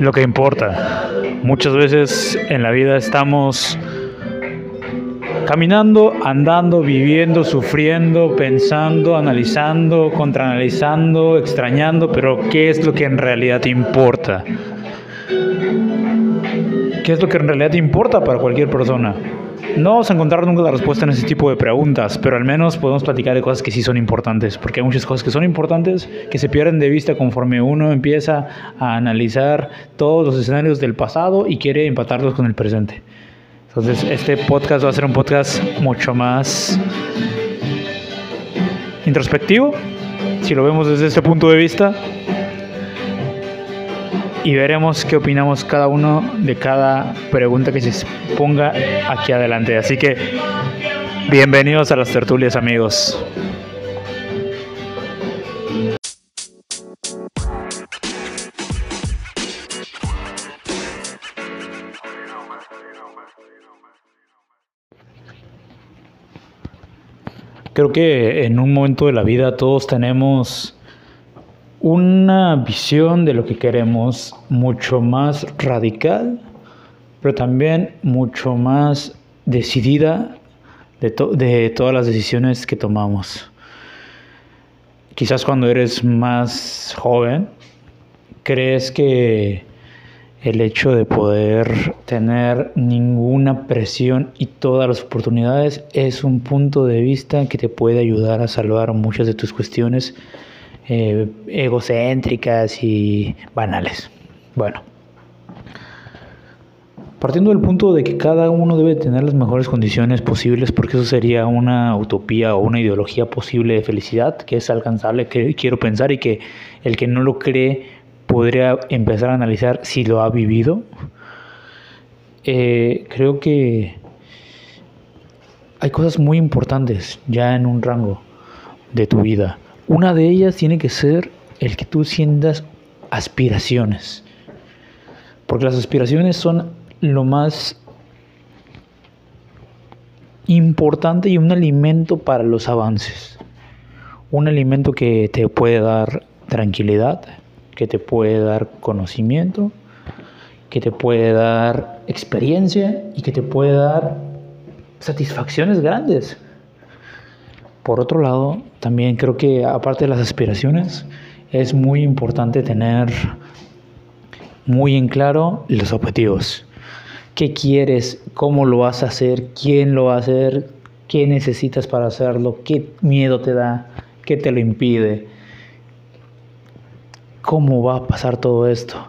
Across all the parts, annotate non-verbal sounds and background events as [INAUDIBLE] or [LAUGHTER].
Lo que importa. Muchas veces en la vida estamos caminando, andando, viviendo, sufriendo, pensando, analizando, contraanalizando, extrañando, pero ¿qué es lo que en realidad importa? ¿Qué es lo que en realidad importa para cualquier persona? No vamos a encontrar nunca la respuesta en ese tipo de preguntas, pero al menos podemos platicar de cosas que sí son importantes, porque hay muchas cosas que son importantes que se pierden de vista conforme uno empieza a analizar todos los escenarios del pasado y quiere empatarlos con el presente. Entonces, este podcast va a ser un podcast mucho más introspectivo, si lo vemos desde ese punto de vista, y veremos qué opinamos cada uno de cada pregunta que se ponga aquí adelante. Así que bienvenidos a las tertulias amigos. Creo que en un momento de la vida todos tenemos una visión de lo que queremos mucho más radical, pero también mucho más decidida de, de, todas las decisiones que tomamos. Quizás cuando eres más joven, crees que el hecho de poder tener ninguna presión y todas las oportunidades es un punto de vista que te puede ayudar a salvar muchas de tus cuestiones eh, egocéntricas y banales. Bueno, partiendo del punto de que cada uno debe tener las mejores condiciones posibles, porque eso sería una utopía o una ideología posible de felicidad, que es alcanzable, que quiero pensar, y que el que no lo cree podría empezar a analizar si lo ha vivido. Eh, creo que hay cosas muy importantes ya en un rango de tu vida. Una de ellas tiene que ser el que tú sientas aspiraciones. Porque las aspiraciones son lo más importante y un alimento para los avances. Un alimento que te puede dar tranquilidad, que te puede dar conocimiento, que te puede dar experiencia y que te puede dar satisfacciones grandes. Por otro lado, también creo que aparte de las aspiraciones, es muy importante tener muy en claro los objetivos. ¿Qué quieres? ¿Cómo lo vas a hacer? ¿Quién lo va a hacer? ¿Qué necesitas para hacerlo? ¿Qué miedo te da? ¿Qué te lo impide? ¿Cómo va a pasar todo esto?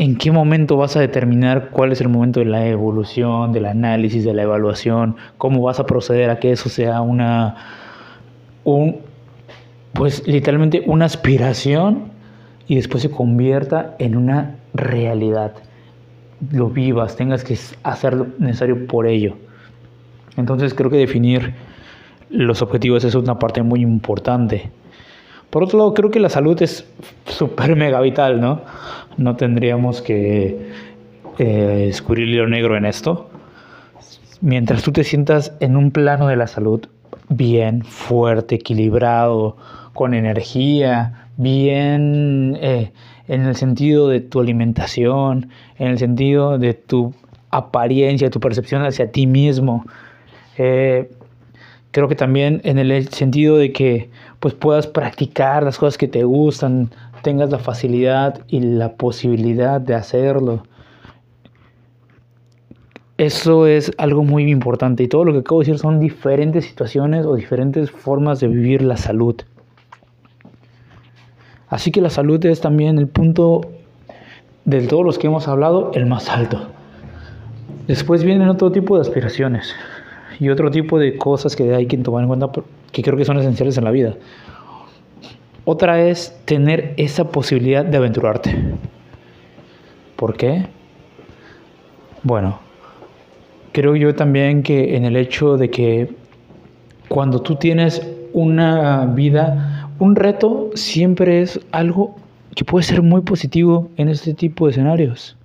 ¿En qué momento vas a determinar cuál es el momento de la evolución, del análisis, de la evaluación? ¿Cómo vas a proceder a que eso sea una, un, pues literalmente una aspiración y después se convierta en una realidad? Lo vivas, tengas que hacer lo necesario por ello. Entonces creo que definir los objetivos es una parte muy importante. Por otro lado, creo que la salud es súper mega vital, ¿no? No tendríamos que eh, descubrir lo negro en esto. Mientras tú te sientas en un plano de la salud bien, fuerte, equilibrado, con energía, bien eh, en el sentido de tu alimentación, en el sentido de tu apariencia, tu percepción hacia ti mismo. Eh, creo que también en el sentido de que pues puedas practicar las cosas que te gustan, tengas la facilidad y la posibilidad de hacerlo. Eso es algo muy importante y todo lo que acabo de decir son diferentes situaciones o diferentes formas de vivir la salud. Así que la salud es también el punto de todos los que hemos hablado, el más alto. Después vienen otro tipo de aspiraciones y otro tipo de cosas que hay que tomar en cuenta que creo que son esenciales en la vida. Otra es tener esa posibilidad de aventurarte. ¿Por qué? Bueno, creo yo también que en el hecho de que cuando tú tienes una vida, un reto siempre es algo que puede ser muy positivo en este tipo de escenarios.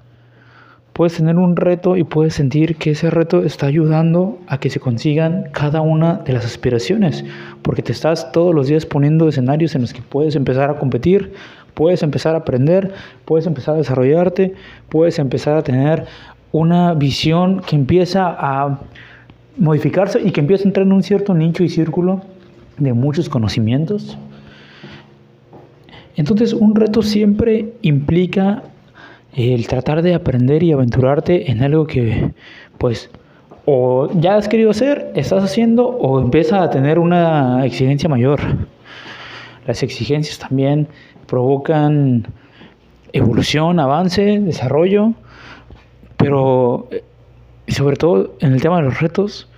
Puedes tener un reto y puedes sentir que ese reto está ayudando a que se consigan cada una de las aspiraciones, porque te estás todos los días poniendo escenarios en los que puedes empezar a competir, puedes empezar a aprender, puedes empezar a desarrollarte, puedes empezar a tener una visión que empieza a modificarse y que empieza a entrar en un cierto nicho y círculo de muchos conocimientos. Entonces un reto siempre implica el tratar de aprender y aventurarte en algo que pues o ya has querido hacer, estás haciendo o empieza a tener una exigencia mayor. Las exigencias también provocan evolución, avance, desarrollo, pero eh, sobre todo en el tema de los retos,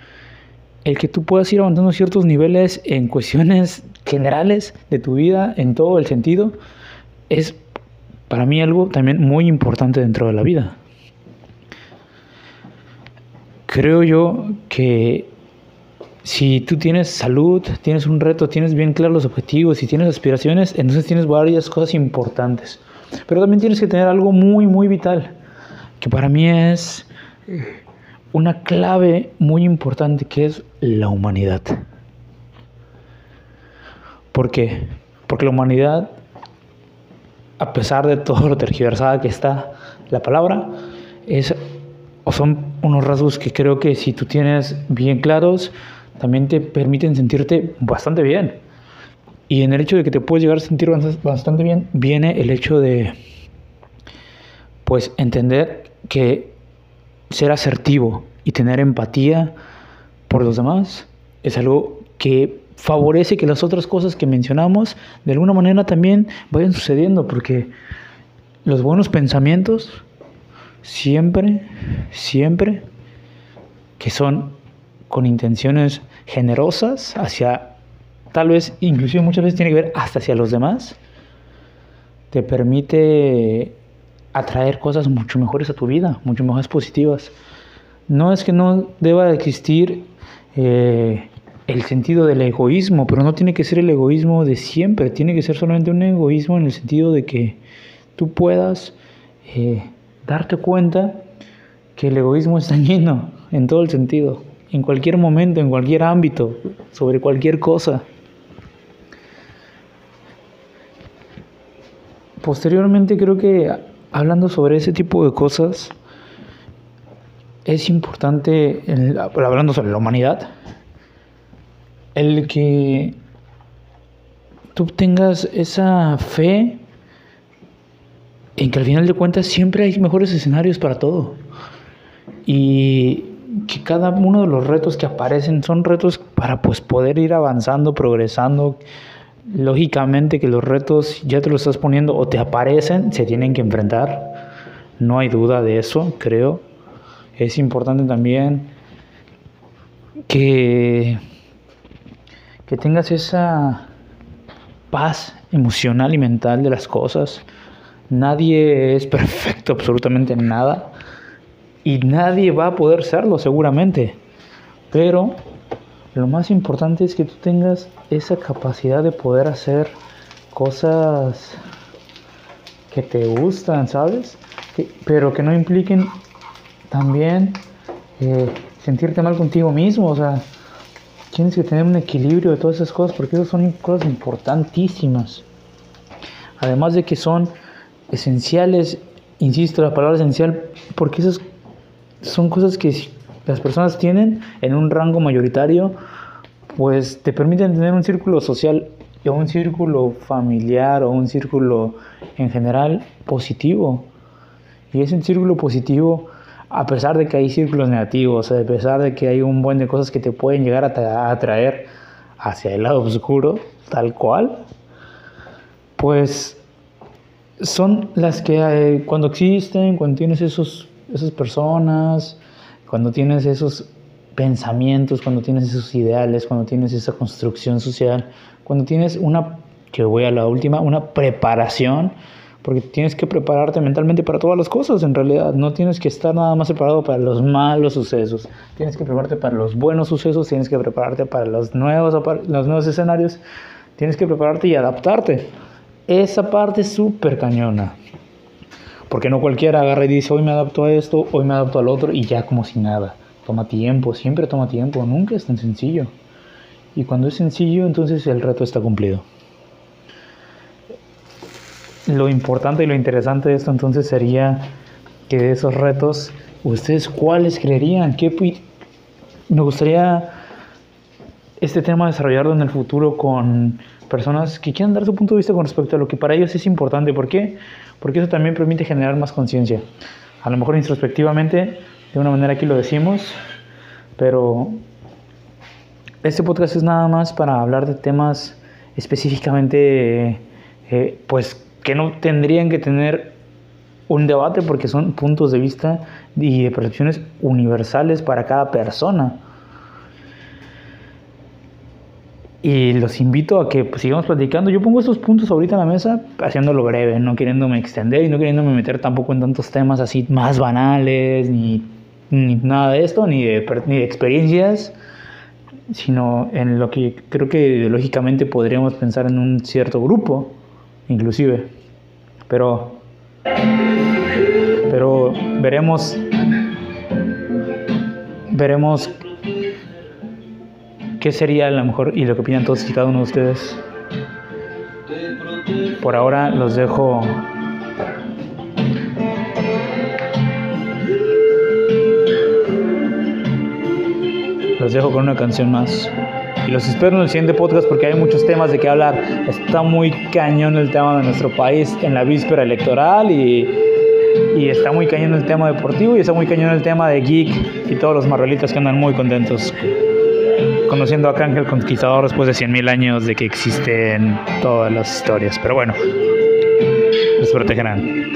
el que tú puedas ir avanzando ciertos niveles en cuestiones generales de tu vida, en todo el sentido, es para mí algo también muy importante dentro de la vida. Creo yo que si tú tienes salud, tienes un reto, tienes bien claros los objetivos y tienes aspiraciones, entonces tienes varias cosas importantes. Pero también tienes que tener algo muy, muy vital, que para mí es una clave muy importante, que es la humanidad. ¿Por qué? Porque la humanidad a pesar de todo lo tergiversada que está la palabra, es, o son unos rasgos que creo que si tú tienes bien claros, también te permiten sentirte bastante bien. Y en el hecho de que te puedes llegar a sentir bastante bien, viene el hecho de, pues, entender que ser asertivo y tener empatía por los demás es algo que favorece que las otras cosas que mencionamos de alguna manera también vayan sucediendo, porque los buenos pensamientos siempre, siempre, que son con intenciones generosas hacia, tal vez, inclusive muchas veces tiene que ver hasta hacia los demás, te permite atraer cosas mucho mejores a tu vida, mucho más positivas. No es que no deba existir eh, el sentido del egoísmo, pero no tiene que ser el egoísmo de siempre, tiene que ser solamente un egoísmo en el sentido de que tú puedas eh, darte cuenta que el egoísmo está [LAUGHS] lleno en todo el sentido, en cualquier momento, en cualquier ámbito, sobre cualquier cosa. Posteriormente creo que hablando sobre ese tipo de cosas, es importante, hablando sobre la humanidad, el que tú tengas esa fe en que al final de cuentas siempre hay mejores escenarios para todo. Y que cada uno de los retos que aparecen son retos para pues poder ir avanzando, progresando. Lógicamente que los retos ya te los estás poniendo o te aparecen, se tienen que enfrentar. No hay duda de eso, creo. Es importante también que que tengas esa paz emocional y mental de las cosas. Nadie es [LAUGHS] perfecto absolutamente en nada y nadie va a poder serlo seguramente. Pero lo más importante es que tú tengas esa capacidad de poder hacer cosas que te gustan, ¿sabes? pero que no impliquen también eh, sentirte mal contigo mismo, o sea, tienes que tener un equilibrio de todas esas cosas porque esas son cosas importantísimas. Además de que son esenciales, insisto, la palabra esencial, porque esas son cosas que las personas tienen en un rango mayoritario, pues te permiten tener un círculo social o un círculo familiar o un círculo en general positivo. Y ese círculo positivo a pesar de que hay círculos negativos, a pesar de que hay un buen de cosas que te pueden llegar a atraer hacia el lado oscuro, tal cual, pues son las que cuando existen, cuando tienes esos, esas personas, cuando tienes esos pensamientos, cuando tienes esos ideales, cuando tienes esa construcción social, cuando tienes una, que voy a la última, una preparación porque tienes que prepararte mentalmente para todas las cosas, en realidad no tienes que estar nada más preparado para los malos sucesos, tienes que prepararte para los buenos sucesos, tienes que prepararte para los nuevos, los nuevos escenarios, tienes que prepararte y adaptarte. Esa parte es súper cañona, Porque no cualquiera agarra y dice, hoy me adapto a esto, hoy me adapto al otro y ya como si nada. Toma tiempo, siempre toma tiempo, nunca es tan sencillo. Y cuando es sencillo, entonces el reto está cumplido. Lo importante y lo interesante de esto entonces sería que de esos retos, ¿ustedes cuáles creerían? ¿Qué me gustaría este tema desarrollarlo en el futuro con personas que quieran dar su punto de vista con respecto a lo que para ellos es importante. ¿Por qué? Porque eso también permite generar más conciencia. A lo mejor introspectivamente, de una manera aquí lo decimos, pero este podcast es nada más para hablar de temas específicamente, eh, pues que no tendrían que tener un debate porque son puntos de vista y de percepciones universales para cada persona. Y los invito a que pues, sigamos platicando. Yo pongo estos puntos ahorita en la mesa haciéndolo breve, no queriéndome extender y no queriéndome meter tampoco en tantos temas así más banales, ni, ni nada de esto, ni de, ni de experiencias, sino en lo que creo que ideológicamente podríamos pensar en un cierto grupo, inclusive. Pero, pero veremos, veremos ¿Qué sería lo mejor y lo que opinan todos y cada uno de ustedes? Por ahora los dejo. Los dejo con una canción más. Y los espero en el siguiente podcast porque hay muchos temas de qué hablar. Está muy cañón el tema de nuestro país en la víspera electoral y, y está muy cañón el tema deportivo y está muy cañón el tema de geek y todos los marrelitos que andan muy contentos conociendo a Kang el Conquistador después de 100.000 años de que existen todas las historias. Pero bueno, los protegerán.